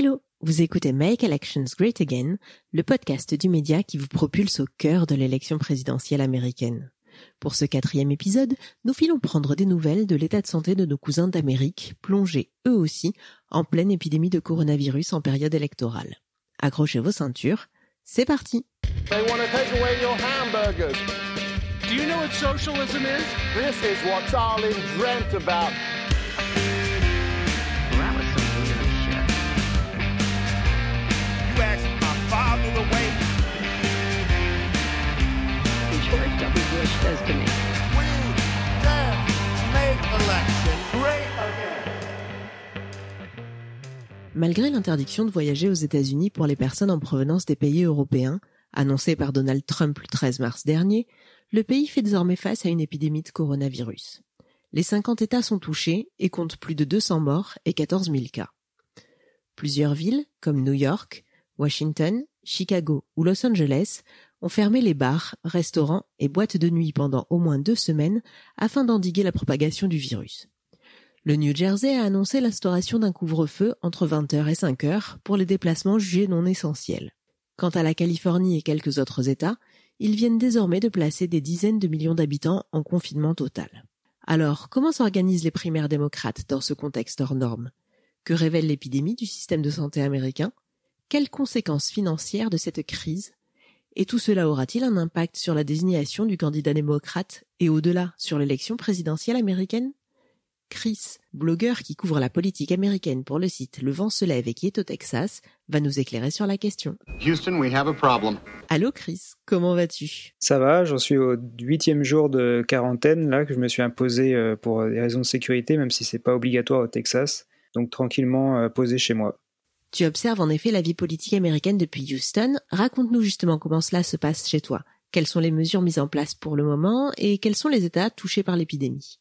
Hello, vous écoutez Make Elections Great Again, le podcast du média qui vous propulse au cœur de l'élection présidentielle américaine. Pour ce quatrième épisode, nous filons prendre des nouvelles de l'état de santé de nos cousins d'Amérique, plongés eux aussi en pleine épidémie de coronavirus en période électorale. Accrochez vos ceintures, c'est parti. They asked my father the way. George W. Bush says to me, We can make election great again. Malgré l'interdiction de voyager aux États-Unis pour les personnes en provenance des pays européens, annoncée par Donald Trump le 13 mars dernier, le pays fait désormais face à une épidémie de coronavirus. Les 50 États sont touchés et comptent plus de 200 morts et 14 000 cas. Plusieurs villes, comme New York, Washington, Chicago ou Los Angeles, ont fermé les bars, restaurants et boîtes de nuit pendant au moins deux semaines afin d'endiguer la propagation du virus. Le New Jersey a annoncé l'instauration d'un couvre-feu entre 20h et 5h pour les déplacements jugés non essentiels. Quant à la Californie et quelques autres États, ils viennent désormais de placer des dizaines de millions d'habitants en confinement total. Alors, comment s'organisent les primaires démocrates dans ce contexte hors norme? Que révèle l'épidémie du système de santé américain? Quelles conséquences financières de cette crise? Et tout cela aura-t-il un impact sur la désignation du candidat démocrate et au-delà sur l'élection présidentielle américaine? Chris, blogueur qui couvre la politique américaine pour le site Le Vent se lève et qui est au Texas, va nous éclairer sur la question. Houston, we have a problem. Allô Chris, comment vas-tu? Ça va, j'en suis au huitième jour de quarantaine là que je me suis imposé euh, pour des raisons de sécurité, même si c'est pas obligatoire au Texas. Donc tranquillement euh, posé chez moi. Tu observes en effet la vie politique américaine depuis Houston. Raconte-nous justement comment cela se passe chez toi. Quelles sont les mesures mises en place pour le moment et quels sont les États touchés par l'épidémie?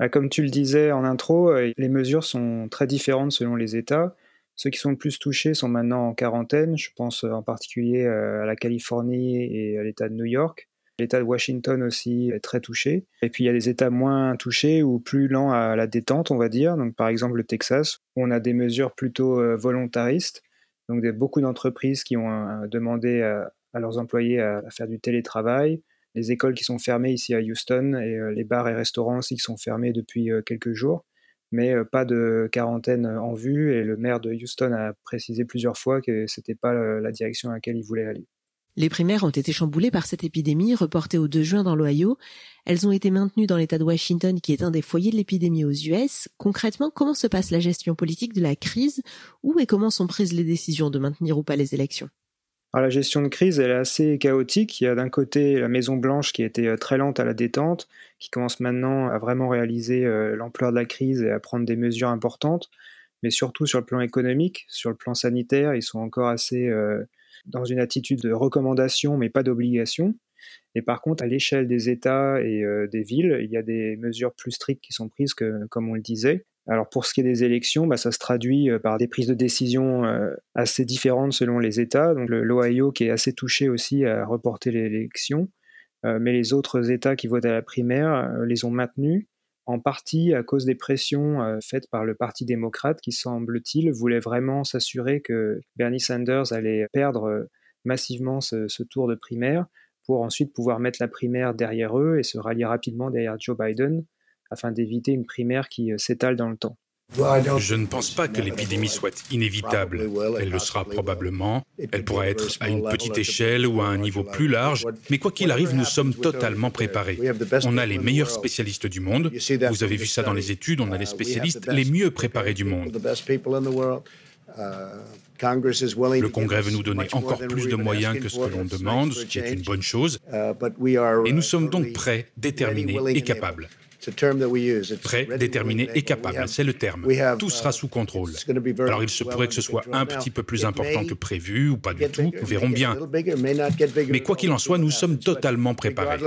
Bah, Comme tu le disais en intro, euh, les mesures sont très différentes selon les États. Ceux qui sont le plus touchés sont maintenant en quarantaine. Je pense euh, en particulier euh, à la Californie et à l'État de New York. L'État de Washington aussi est très touché. Et puis il y a des États moins touchés ou plus lents à la détente, on va dire. Donc par exemple le Texas, où on a des mesures plutôt euh, volontaristes. Donc des, beaucoup d'entreprises qui ont euh, demandé à, à leurs employés à, faire du télétravail. Les écoles qui sont fermées ici à Houston et euh, les bars et restaurants aussi qui sont fermés depuis euh, quelques jours. Mais euh, pas de quarantaine en vue. Et le maire de Houston a précisé plusieurs fois que c'était pas euh, la direction à laquelle il voulait aller. Les primaires ont été chamboulées par cette épidémie, reportée au 2 juin dans l'Ohio. Elles ont été maintenues dans l'État de Washington, qui est un des foyers de l'épidémie aux US. Concrètement, comment se passe la gestion politique de la crise? Où et comment sont prises les décisions de maintenir ou pas les élections? La gestion de crise, elle est assez chaotique. Il y a d'un côté la Maison Blanche qui était euh, très lente à la détente, qui commence maintenant à vraiment réaliser euh, l'ampleur de la crise et à prendre des mesures importantes. Mais surtout sur le plan économique, sur le plan sanitaire, ils sont encore assez euh, dans une attitude de recommandation, mais pas d'obligation. Et par contre, à l'échelle des États et euh, des villes, il y a des mesures plus strictes qui sont prises, comme on le disait. Alors pour ce qui est des élections, bah, ça se traduit euh, par des prises de décision euh, assez différentes selon les États. Donc l'Ohio qui est assez touché aussi à reporter l'élection, mais les autres États qui votent à la primaire les ont maintenues, en partie à cause des pressions euh, faites par le Parti démocrate qui, semble-t-il, voulait vraiment s'assurer que Bernie Sanders allait perdre euh, massivement ce, tour de primaire pour ensuite pouvoir mettre la primaire derrière eux et se rallier rapidement derrière Joe Biden afin d'éviter une primaire qui euh, s'étale dans le temps. Je ne pense pas que l'épidémie soit inévitable. Elle le sera probablement. Elle pourra être à une petite échelle ou à un niveau plus large. Mais quoi qu'il arrive, nous sommes totalement préparés. On a les meilleurs spécialistes du monde. Vous avez vu ça dans les études. On a les spécialistes les mieux préparés du monde. Le Congrès veut nous donner encore plus de moyens que ce que l'on demande, ce qui est une bonne chose. Et nous sommes donc prêts, déterminés et capables. Prêts, déterminés et capables, c'est le terme. Tout sera sous contrôle. Alors il se pourrait que ce soit un petit peu plus important que prévu ou pas du tout, nous verrons bien. Mais quoi qu'il en soit, nous sommes totalement préparés.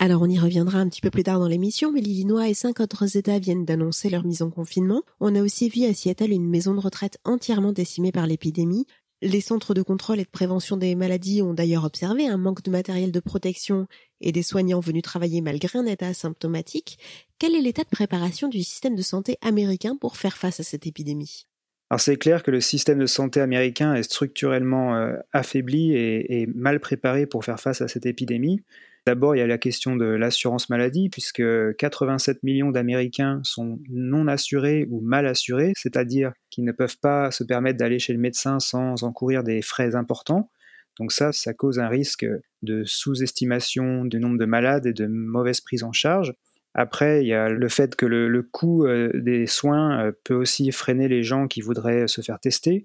Alors on y reviendra un petit peu plus tard dans l'émission, mais l'Illinois et cinq autres États viennent d'annoncer leur mise en confinement. On a aussi vu à Seattle une maison de retraite entièrement décimée par l'épidémie. Les centres de contrôle et de prévention des maladies ont d'ailleurs observé un manque de matériel de protection et des soignants venus travailler malgré un état asymptomatique. Quel est l'état de préparation du système de santé américain pour faire face à cette épidémie? Alors c'est clair que le système de santé américain est structurellement euh, affaibli et, mal préparé pour faire face à cette épidémie. D'abord, il y a la question de l'assurance maladie, puisque 87 millions d'Américains sont non assurés ou mal assurés, c'est-à-dire qu'ils ne peuvent pas se permettre d'aller chez le médecin sans encourir des frais importants. Donc ça, ça cause un risque de sous-estimation du nombre de malades et de mauvaise prise en charge. Après, il y a le fait que le, coût euh, des soins euh, peut aussi freiner les gens qui voudraient se faire tester.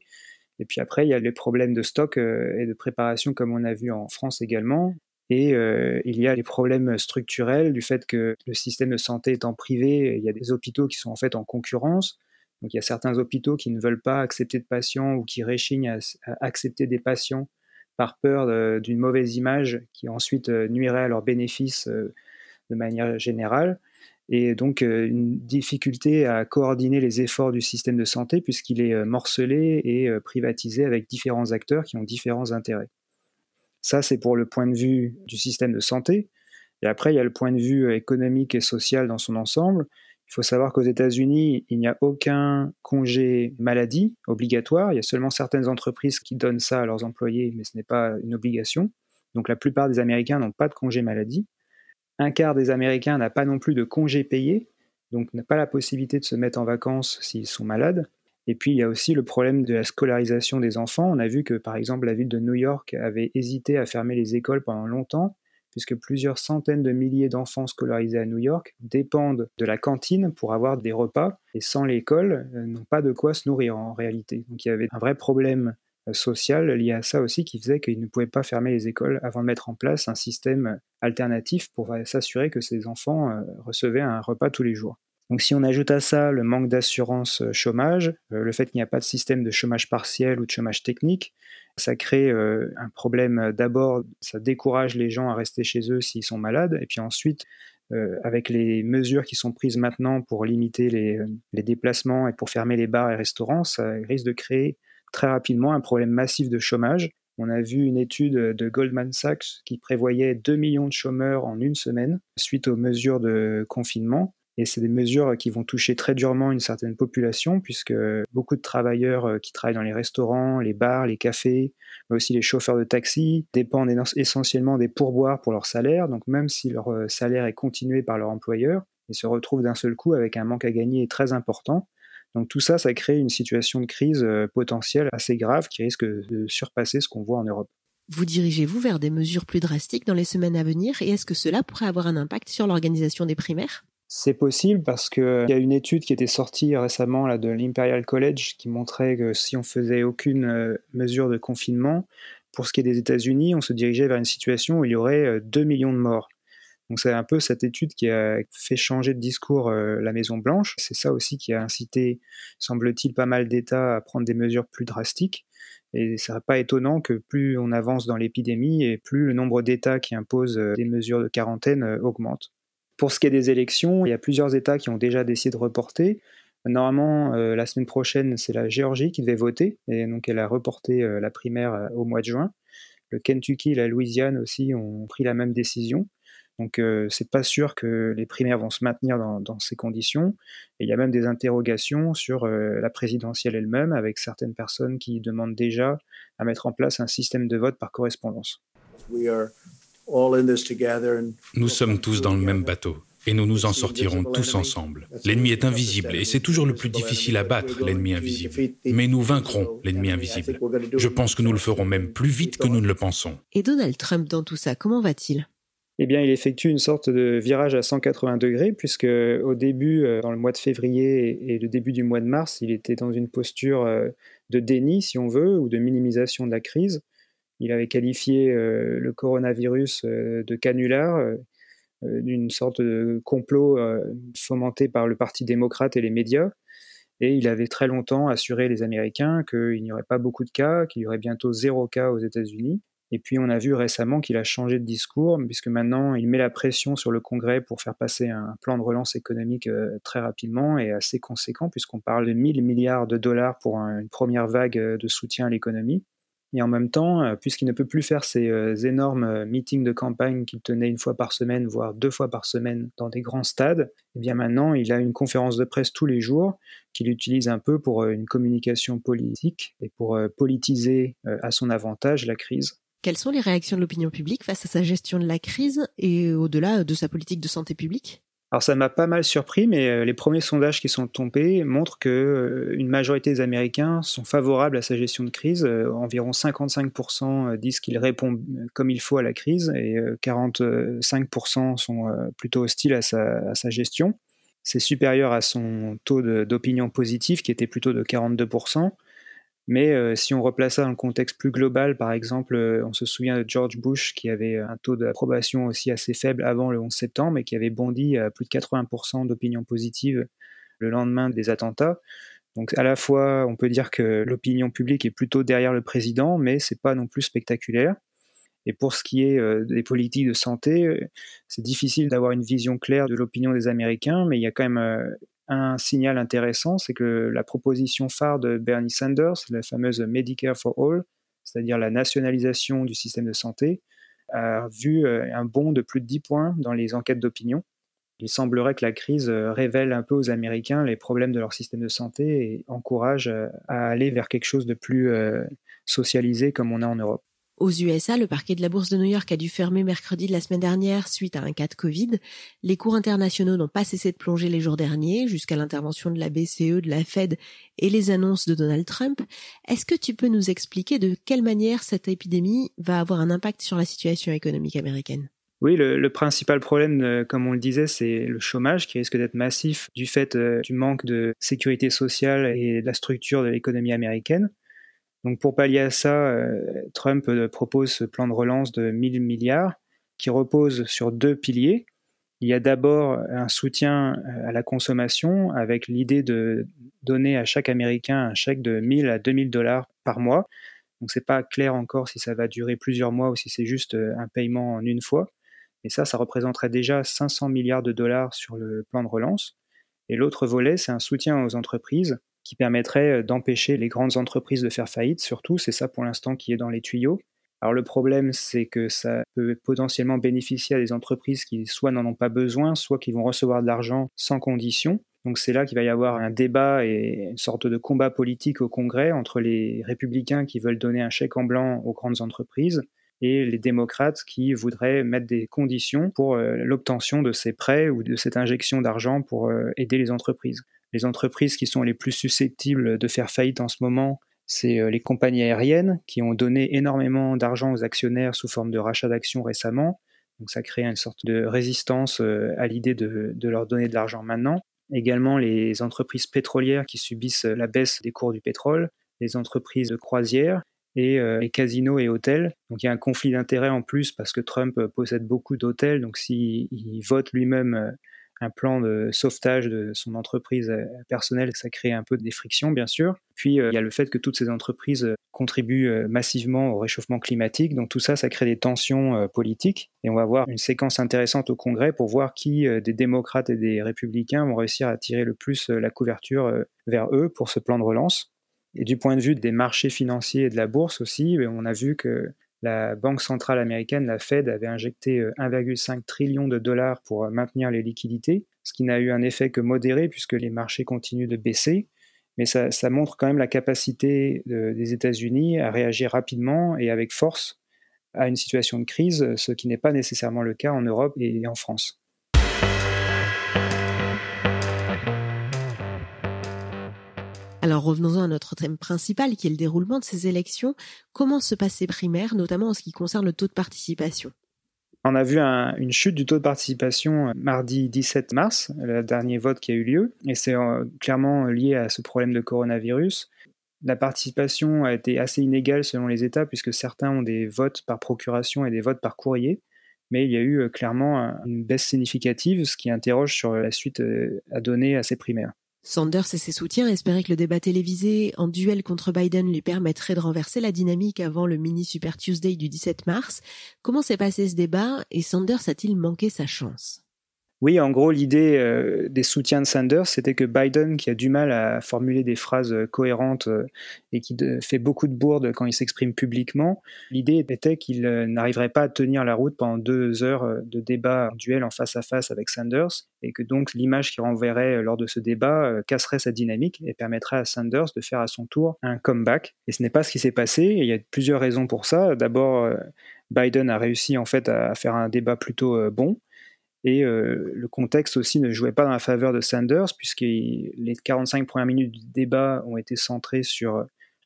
Et puis après, il y a les problèmes de stock euh, et de préparation, comme on a vu en France également. Et il y a les problèmes structurels du fait que le système de santé étant privé, il y a des hôpitaux qui sont en fait en concurrence. Donc il y a certains hôpitaux qui ne veulent pas accepter de patients ou qui réchignent à, accepter des patients par peur d'une mauvaise image qui ensuite nuirait à leurs bénéfices de manière générale, et donc euh, une difficulté à coordonner les efforts du système de santé puisqu'il est euh, morcelé et euh, privatisé avec différents acteurs qui ont différents intérêts. Ça, c'est pour le point de vue du système de santé. Et après, il y a le point de vue économique et social dans son ensemble. Il faut savoir qu'aux États-Unis, il n'y a aucun congé maladie obligatoire. Il y a seulement certaines entreprises qui donnent ça à leurs employés, mais ce n'est pas une obligation. Donc la plupart des Américains n'ont pas de congé maladie. Un quart des Américains n'a pas non plus de congés payés, donc n'a pas la possibilité de se mettre en vacances s'ils sont malades. Et puis il y a aussi le problème de la scolarisation des enfants. On a vu que par exemple la ville de New York avait hésité à fermer les écoles pendant longtemps, puisque plusieurs centaines de milliers d'enfants scolarisés à New York dépendent de la cantine pour avoir des repas, et sans l'école, euh, n'ont pas de quoi se nourrir en réalité. Donc il y avait un vrai problème social lié à ça aussi qui faisait qu'ils ne pouvaient pas fermer les écoles avant de mettre en place un système alternatif pour s'assurer que ces enfants euh, recevaient un repas tous les jours. Donc si on ajoute à ça le manque d'assurance euh, chômage, euh, le fait qu'il n'y a pas de système de chômage partiel ou de chômage technique, ça crée un problème d'abord, ça décourage les gens à rester chez eux s'ils sont malades, et puis ensuite, avec les mesures qui sont prises maintenant pour limiter les, les, déplacements et pour fermer les bars et restaurants, ça risque de créer très rapidement un problème massif de chômage. On a vu une étude de Goldman Sachs qui prévoyait 2 millions de chômeurs en une semaine suite aux mesures de confinement. Et c'est des mesures qui vont toucher très durement une certaine population, puisque beaucoup de travailleurs euh, qui travaillent dans les restaurants, les bars, les cafés, mais aussi les chauffeurs de taxi, dépendent essentiellement des pourboires pour leur salaire. Donc même si leur euh, salaire est continué par leur employeur, ils se retrouvent d'un seul coup avec un manque à gagner très important. Donc tout ça, ça crée une situation de crise euh, potentielle assez grave qui risque de surpasser ce qu'on voit en Europe. Vous dirigez-vous vers des mesures plus drastiques dans les semaines à venir? Et est-ce que cela pourrait avoir un impact sur l'organisation des primaires? C'est possible parce qu'il y a une étude qui était sortie récemment de l'Imperial College qui montrait que si on faisait aucune euh, mesure de confinement, pour ce qui est des États-Unis, on se dirigeait vers une situation où il y aurait 2 euh, millions de morts. Donc c'est un peu cette étude qui a fait changer de discours euh, la Maison Blanche. C'est ça aussi qui a incité, semble-t-il, pas mal d'États à prendre des mesures plus drastiques. Et ce n'est pas étonnant que plus on avance dans l'épidémie et plus le nombre d'États qui imposent des mesures de quarantaine augmente. Pour ce qui est des élections, il y a plusieurs États qui ont déjà décidé de reporter. Normalement, la semaine prochaine, c'est la Géorgie qui devait voter, et donc elle a reporté la primaire au mois de juin. Le Kentucky et la Louisiane aussi ont pris la même décision. Donc euh, c'est pas sûr que les primaires vont se maintenir dans, ces conditions. Et il y a même des interrogations sur euh, la présidentielle elle-même, avec certaines personnes qui demandent déjà à mettre en place un système de vote par correspondance. Nous sommes tous dans le même bateau. Et nous nous en sortirons tous ensemble. L'ennemi est invisible et c'est toujours le plus difficile à battre, l'ennemi invisible. Mais nous vaincrons l'ennemi invisible. Je pense que nous le ferons même plus vite que nous ne le pensons. Et Donald Trump dans tout ça, comment va-t-il? Eh bien, il effectue une sorte de virage à 180 degrés, puisque au début, euh, dans le mois de février et le début du mois de mars, il était dans une posture euh, de déni, si on veut, ou de minimisation de la crise. Il avait qualifié euh, le coronavirus de canular, d'une sorte de complot fomenté par le Parti démocrate et les médias. Et il avait très longtemps assuré les Américains qu'il n'y aurait pas beaucoup de cas, qu'il y aurait bientôt zéro cas aux États-Unis. Et puis on a vu récemment qu'il a changé de discours, puisque maintenant il met la pression sur le Congrès pour faire passer un plan de relance économique euh, très rapidement et assez conséquent, puisqu'on parle de 1000 milliards de dollars pour une première vague euh, de soutien à l'économie. Et en même temps, puisqu'il ne peut plus faire ces énormes meetings de campagne qu'il tenait une fois par semaine, voire deux fois par semaine dans des grands stades, eh bien maintenant, il a une conférence de presse tous les jours qu'il utilise un peu pour une communication politique et pour politiser à son avantage la crise. Quelles sont les réactions de l'opinion publique face à sa gestion de la crise et au-delà de sa politique de santé publique? Alors ça m'a pas mal surpris, mais euh, les premiers sondages qui sont tombés montrent que euh, une majorité des Américains sont favorables à sa gestion de crise. Euh, environ 55% disent qu'il répond comme il faut à la crise et 45% sont plutôt hostiles à sa, à sa gestion. C'est supérieur à son taux d'opinion positive qui était plutôt de 42%. Mais euh, si on replace ça dans le contexte plus global, par exemple, euh, on se souvient de George Bush qui avait un taux d'approbation aussi assez faible avant le 11 septembre et qui avait bondi à plus de 80% d'opinion positive le lendemain des attentats. Donc à la fois, on peut dire que l'opinion publique est plutôt derrière le président, mais c'est pas non plus spectaculaire. Et pour ce qui est euh, des politiques de santé, c'est difficile d'avoir une vision claire de l'opinion des Américains, mais il y a quand même un signal intéressant, c'est que la proposition phare de Bernie Sanders, la fameuse Medicare for All, c'est-à-dire la nationalisation du système de santé, a vu euh, un bond de plus de 10 points dans les enquêtes d'opinion. Il semblerait que la crise euh, révèle un peu aux Américains les problèmes de leur système de santé et encourage euh, à aller vers quelque chose de plus socialisé comme on a en Europe. Aux USA, le parquet de la bourse de New York a dû fermer mercredi de la semaine dernière suite à un cas de Covid. Les cours internationaux n'ont pas cessé de plonger les jours derniers jusqu'à l'intervention de la BCE, de la Fed et les annonces de Donald Trump. Est-ce que tu peux nous expliquer de quelle manière cette épidémie va avoir un impact sur la situation économique américaine? Oui, le, principal problème, euh, comme on le disait, c'est le chômage qui risque d'être massif du fait euh, du manque de sécurité sociale et de la structure de l'économie américaine. Donc pour pallier à ça, euh, Trump euh, propose ce plan de relance de 1000 milliards qui repose sur deux piliers. Il y a d'abord un soutien euh, à la consommation avec l'idée de donner à chaque Américain un chèque de 1000 à 2000 dollars par mois. Donc c'est pas clair encore si ça va durer plusieurs mois ou si c'est juste un paiement en une fois. Mais ça, ça représenterait déjà 500 milliards de dollars sur le plan de relance. Et l'autre volet, c'est un soutien aux entreprises qui permettrait euh, d'empêcher les grandes entreprises de faire faillite, surtout, c'est ça pour l'instant qui est dans les tuyaux. Alors le problème, c'est que ça peut potentiellement bénéficier à des entreprises qui soit n'en ont pas besoin, soit qui vont recevoir de l'argent sans condition. Donc c'est là qu'il va y avoir un débat et une sorte de combat politique au Congrès entre les républicains qui veulent donner un chèque en blanc aux grandes entreprises et les démocrates qui voudraient mettre des conditions pour euh, l'obtention de ces prêts ou de cette injection d'argent pour euh, aider les entreprises. Les entreprises qui sont les plus susceptibles de faire faillite en ce moment, c'est euh, les compagnies aériennes qui ont donné énormément d'argent aux actionnaires sous forme de rachat d'actions récemment. Donc ça crée une sorte de résistance euh, à l'idée de, leur donner de l'argent maintenant. Également les entreprises pétrolières qui subissent la baisse des cours du pétrole, les entreprises de croisière et euh, les casinos et hôtels. Donc il y a un conflit d'intérêts en plus parce que Trump possède beaucoup d'hôtels. Donc s'il vote lui-même un plan de sauvetage de son entreprise euh, personnelle, ça crée un peu des frictions, bien sûr. Puis, euh, il y a le fait que toutes ces entreprises euh, contribuent massivement au réchauffement climatique. Donc, tout ça, ça crée des tensions politiques. Et on va avoir une séquence intéressante au Congrès pour voir qui des démocrates et des républicains vont réussir à tirer le plus la couverture vers eux pour ce plan de relance. Et du point de vue des marchés financiers et de la bourse aussi, ben, on a vu que la Banque centrale américaine, la Fed, avait injecté 1,5 euh, trillion de dollars pour euh, maintenir les liquidités, ce qui n'a eu un effet que modéré puisque les marchés continuent de baisser. Mais ça, montre quand même la capacité des États-Unis à réagir rapidement et avec force à une situation de crise, ce qui n'est pas nécessairement le cas en Europe et en France. Alors revenons-en à notre thème principal qui est le déroulement de ces élections. Comment se passent ces primaires, notamment en ce qui concerne le taux de participation? On a vu une chute du taux de participation euh, mardi 17 mars, le dernier vote qui a eu lieu, et c'est euh, clairement lié à ce problème de coronavirus. La participation a été assez inégale selon les États, puisque certains ont des votes par procuration et des votes par courrier, mais il y a eu euh, clairement une baisse significative, ce qui interroge sur la suite à donner à ces primaires. Sanders et ses soutiens espéraient que le débat télévisé en duel contre Biden lui permettrait de renverser la dynamique avant le mini Super Tuesday du 17 mars. Comment s'est passé ce débat et Sanders a-t-il manqué sa chance? Oui, en gros, l'idée euh, des soutiens de Sanders, c'était que Biden, qui a du mal à formuler des phrases euh, cohérentes euh, et qui fait beaucoup de bourdes quand il s'exprime publiquement, l'idée était qu'il n'arriverait pas à tenir la route pendant deux heures de débat en duel en face à face avec Sanders, et que donc l'image qu'il renverrait lors de ce débat casserait sa dynamique et permettrait à Sanders de faire à son tour un comeback. Et ce n'est pas ce qui s'est passé, et il y a plusieurs raisons pour ça. D'abord, Biden a réussi en fait à faire un débat plutôt bon. Et euh, le contexte aussi ne jouait pas dans la faveur de Sanders, puisque les 45 premières minutes du débat ont été centrées sur euh,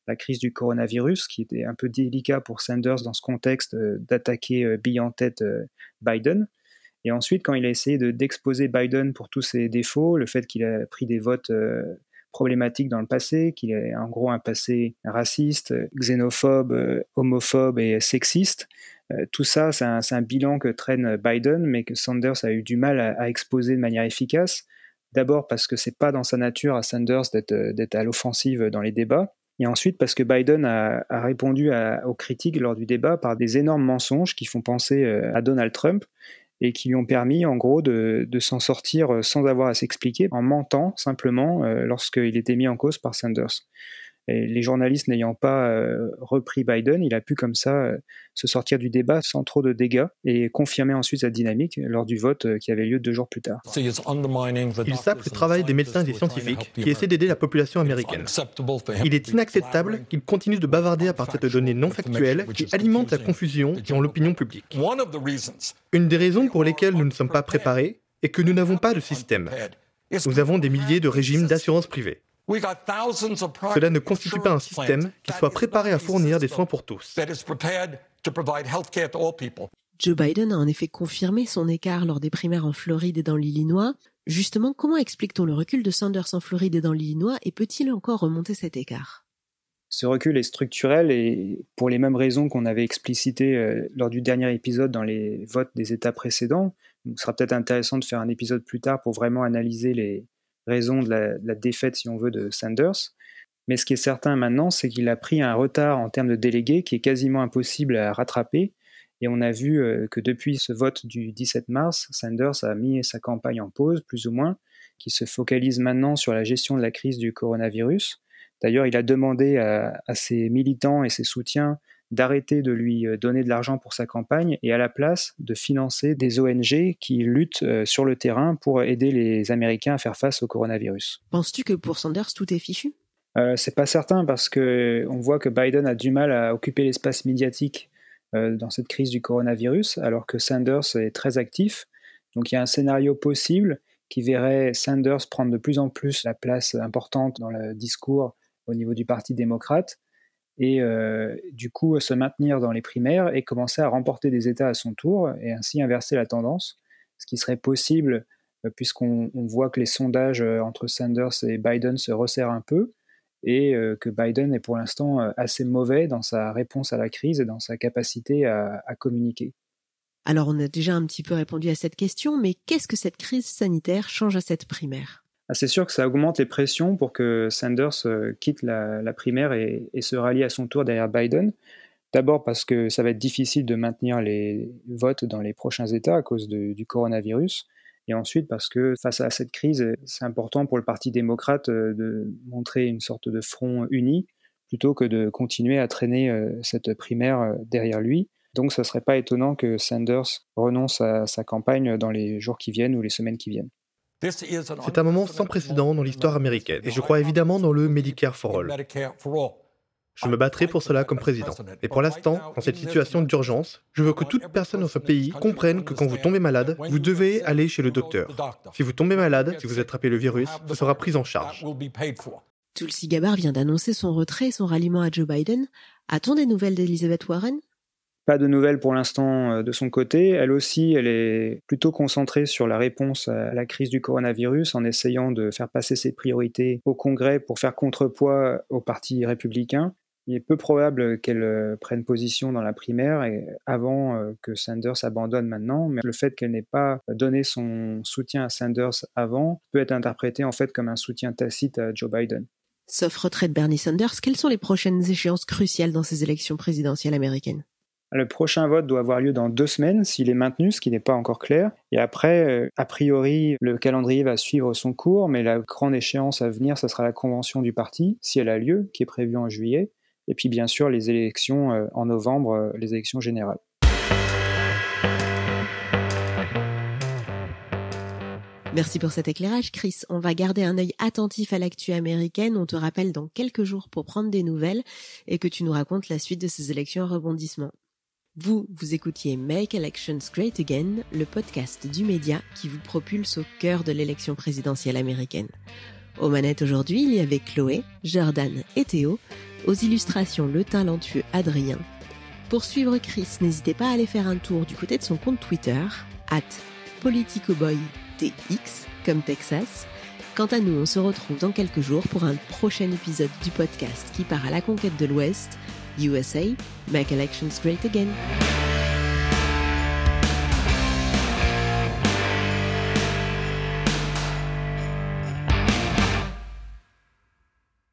la crise du coronavirus, qui était un peu délicat pour Sanders dans ce contexte euh, d'attaquer bille en tête Biden. Et ensuite, quand il a essayé d'exposer Biden pour tous ses défauts, le fait qu'il a pris des votes problématiques dans le passé, qu'il a en gros un passé raciste, xénophobe, homophobe et sexiste, euh, tout ça, c'est un, bilan que traîne Biden, mais que Sanders a eu du mal à, exposer de manière efficace. D'abord parce que c'est pas dans sa nature à Sanders d'être euh, à l'offensive dans les débats. Et ensuite parce que Biden a, répondu aux critiques lors du débat par des énormes mensonges qui font penser euh, à Donald Trump et qui lui ont permis en gros de, s'en sortir sans avoir à s'expliquer, en mentant simplement lorsqu'il était mis en cause par Sanders les journalistes n'ayant pas euh, repris Biden, il a pu comme ça euh, se sortir du débat sans trop de dégâts et confirmer ensuite sa dynamique lors du vote euh, qui avait lieu deux jours plus tard. Il sape le travail des médecins et des scientifiques qui essaient d'aider la population américaine. Il est inacceptable qu'il continue de bavarder à partir de données non factuelles qui alimentent la confusion dans l'opinion publique. Une des raisons pour lesquelles nous ne sommes pas préparés est que nous n'avons pas de système. Nous avons des milliers de régimes d'assurance privée. Cela ne constitue pas un système qui soit préparé à fournir des soins pour tous. Joe Biden a en effet confirmé son écart lors des primaires en Floride et dans l'Illinois. Justement, comment explique-t-on le recul de Sanders en Floride et dans l'Illinois et peut-il encore remonter cet écart? Ce recul est structurel et pour les mêmes raisons qu'on avait explicitées euh, lors du dernier épisode dans les votes des États précédents. Il sera peut-être intéressant de faire un épisode plus tard pour vraiment analyser les, raison de la, défaite, si on veut, de Sanders. Mais ce qui est certain maintenant, c'est qu'il a pris un retard en termes de délégués qui est quasiment impossible à rattraper. Et on a vu euh, que depuis ce vote du 17 mars, Sanders a mis sa campagne en pause, plus ou moins, qui se focalise maintenant sur la gestion de la crise du coronavirus. D'ailleurs, il a demandé à, à ses militants et ses soutiens d'arrêter de lui euh, donner de l'argent pour sa campagne et à la place de financer des ONG qui luttent euh, sur le terrain pour aider les Américains à faire face au coronavirus. Penses-tu que pour Sanders tout est fichu? Euh, C'est pas certain parce que on voit que Biden a du mal à occuper l'espace médiatique dans cette crise du coronavirus, alors que Sanders est très actif. Donc il y a un scénario possible qui verrait Sanders prendre de plus en plus la place importante dans le discours au niveau du Parti démocrate et euh, du coup se maintenir dans les primaires et commencer à remporter des États à son tour et ainsi inverser la tendance, ce qui serait possible euh, puisqu'on voit que les sondages euh, entre Sanders et Biden se resserrent un peu et que Biden est pour l'instant assez mauvais dans sa réponse à la crise et dans sa capacité à communiquer. Alors on a déjà un petit peu répondu à cette question, mais qu'est-ce que cette crise sanitaire change à cette primaire? C'est sûr que ça augmente les pressions pour que Sanders euh, quitte la, primaire et, se rallie à son tour derrière Biden. D'abord parce que ça va être difficile de maintenir les votes dans les prochains États à cause du coronavirus. Et ensuite parce que face à cette crise, c'est important pour le Parti démocrate euh, de montrer une sorte de front uni plutôt que de continuer à traîner euh, cette primaire derrière lui. Donc ce ne serait pas étonnant que Sanders renonce à sa campagne dans les jours qui viennent ou les semaines qui viennent. C'est un moment sans précédent dans l'histoire américaine et je crois évidemment dans le Medicare for All. Je me battrai pour cela comme président. Et pour l'instant, dans cette situation d'urgence, je veux que toute personne dans ce pays comprenne que quand vous tombez malade, vous devez aller chez le docteur. Si vous tombez malade, si vous attrapez le virus, ce sera pris en charge. Tulsi Gabbard vient d'annoncer son retrait et son ralliement à Joe Biden. A-t-on des nouvelles d'Elizabeth Warren? Pas de nouvelles pour l'instant euh, de son côté. Elle aussi, elle est plutôt concentrée sur la réponse à la crise du coronavirus en essayant de faire passer ses priorités au Congrès pour faire contrepoids au Parti républicain. Il est peu probable qu'elle euh, prenne position dans la primaire avant euh, que Sanders abandonne maintenant, mais le fait qu'elle n'ait pas donné son soutien à Sanders avant peut être interprété en fait comme un soutien tacite à Joe Biden. Sauf retrait de Bernie Sanders, quelles sont les prochaines échéances cruciales dans ces élections présidentielles américaines? Le prochain vote doit avoir lieu dans deux semaines s'il est maintenu, ce qui n'est pas encore clair. Et après, euh, a priori, le calendrier va suivre son cours, mais la grande échéance à venir, ce sera la convention du parti, si elle a lieu, qui est prévue en juillet. Et puis bien sûr, les élections euh, en novembre, euh, les élections générales. Merci pour cet éclairage, Chris. On va garder un œil attentif à l'actu américaine. On te rappelle dans quelques jours pour prendre des nouvelles et que tu nous racontes la suite de ces élections en rebondissement. Vous, vous écoutiez Make Elections Great Again, le podcast du média qui vous propulse au cœur de l'élection présidentielle américaine. Aux manettes aujourd'hui, il y avait Chloé, Jordan et Théo, aux illustrations le talentueux Adrien. Pour suivre Chris, n'hésitez pas à aller faire un tour du côté de son compte Twitter, at politicoboytx, comme Texas. Quant à nous, on se retrouve dans quelques jours pour un prochain épisode du podcast qui part à la conquête de l'Ouest USA, make elections great again.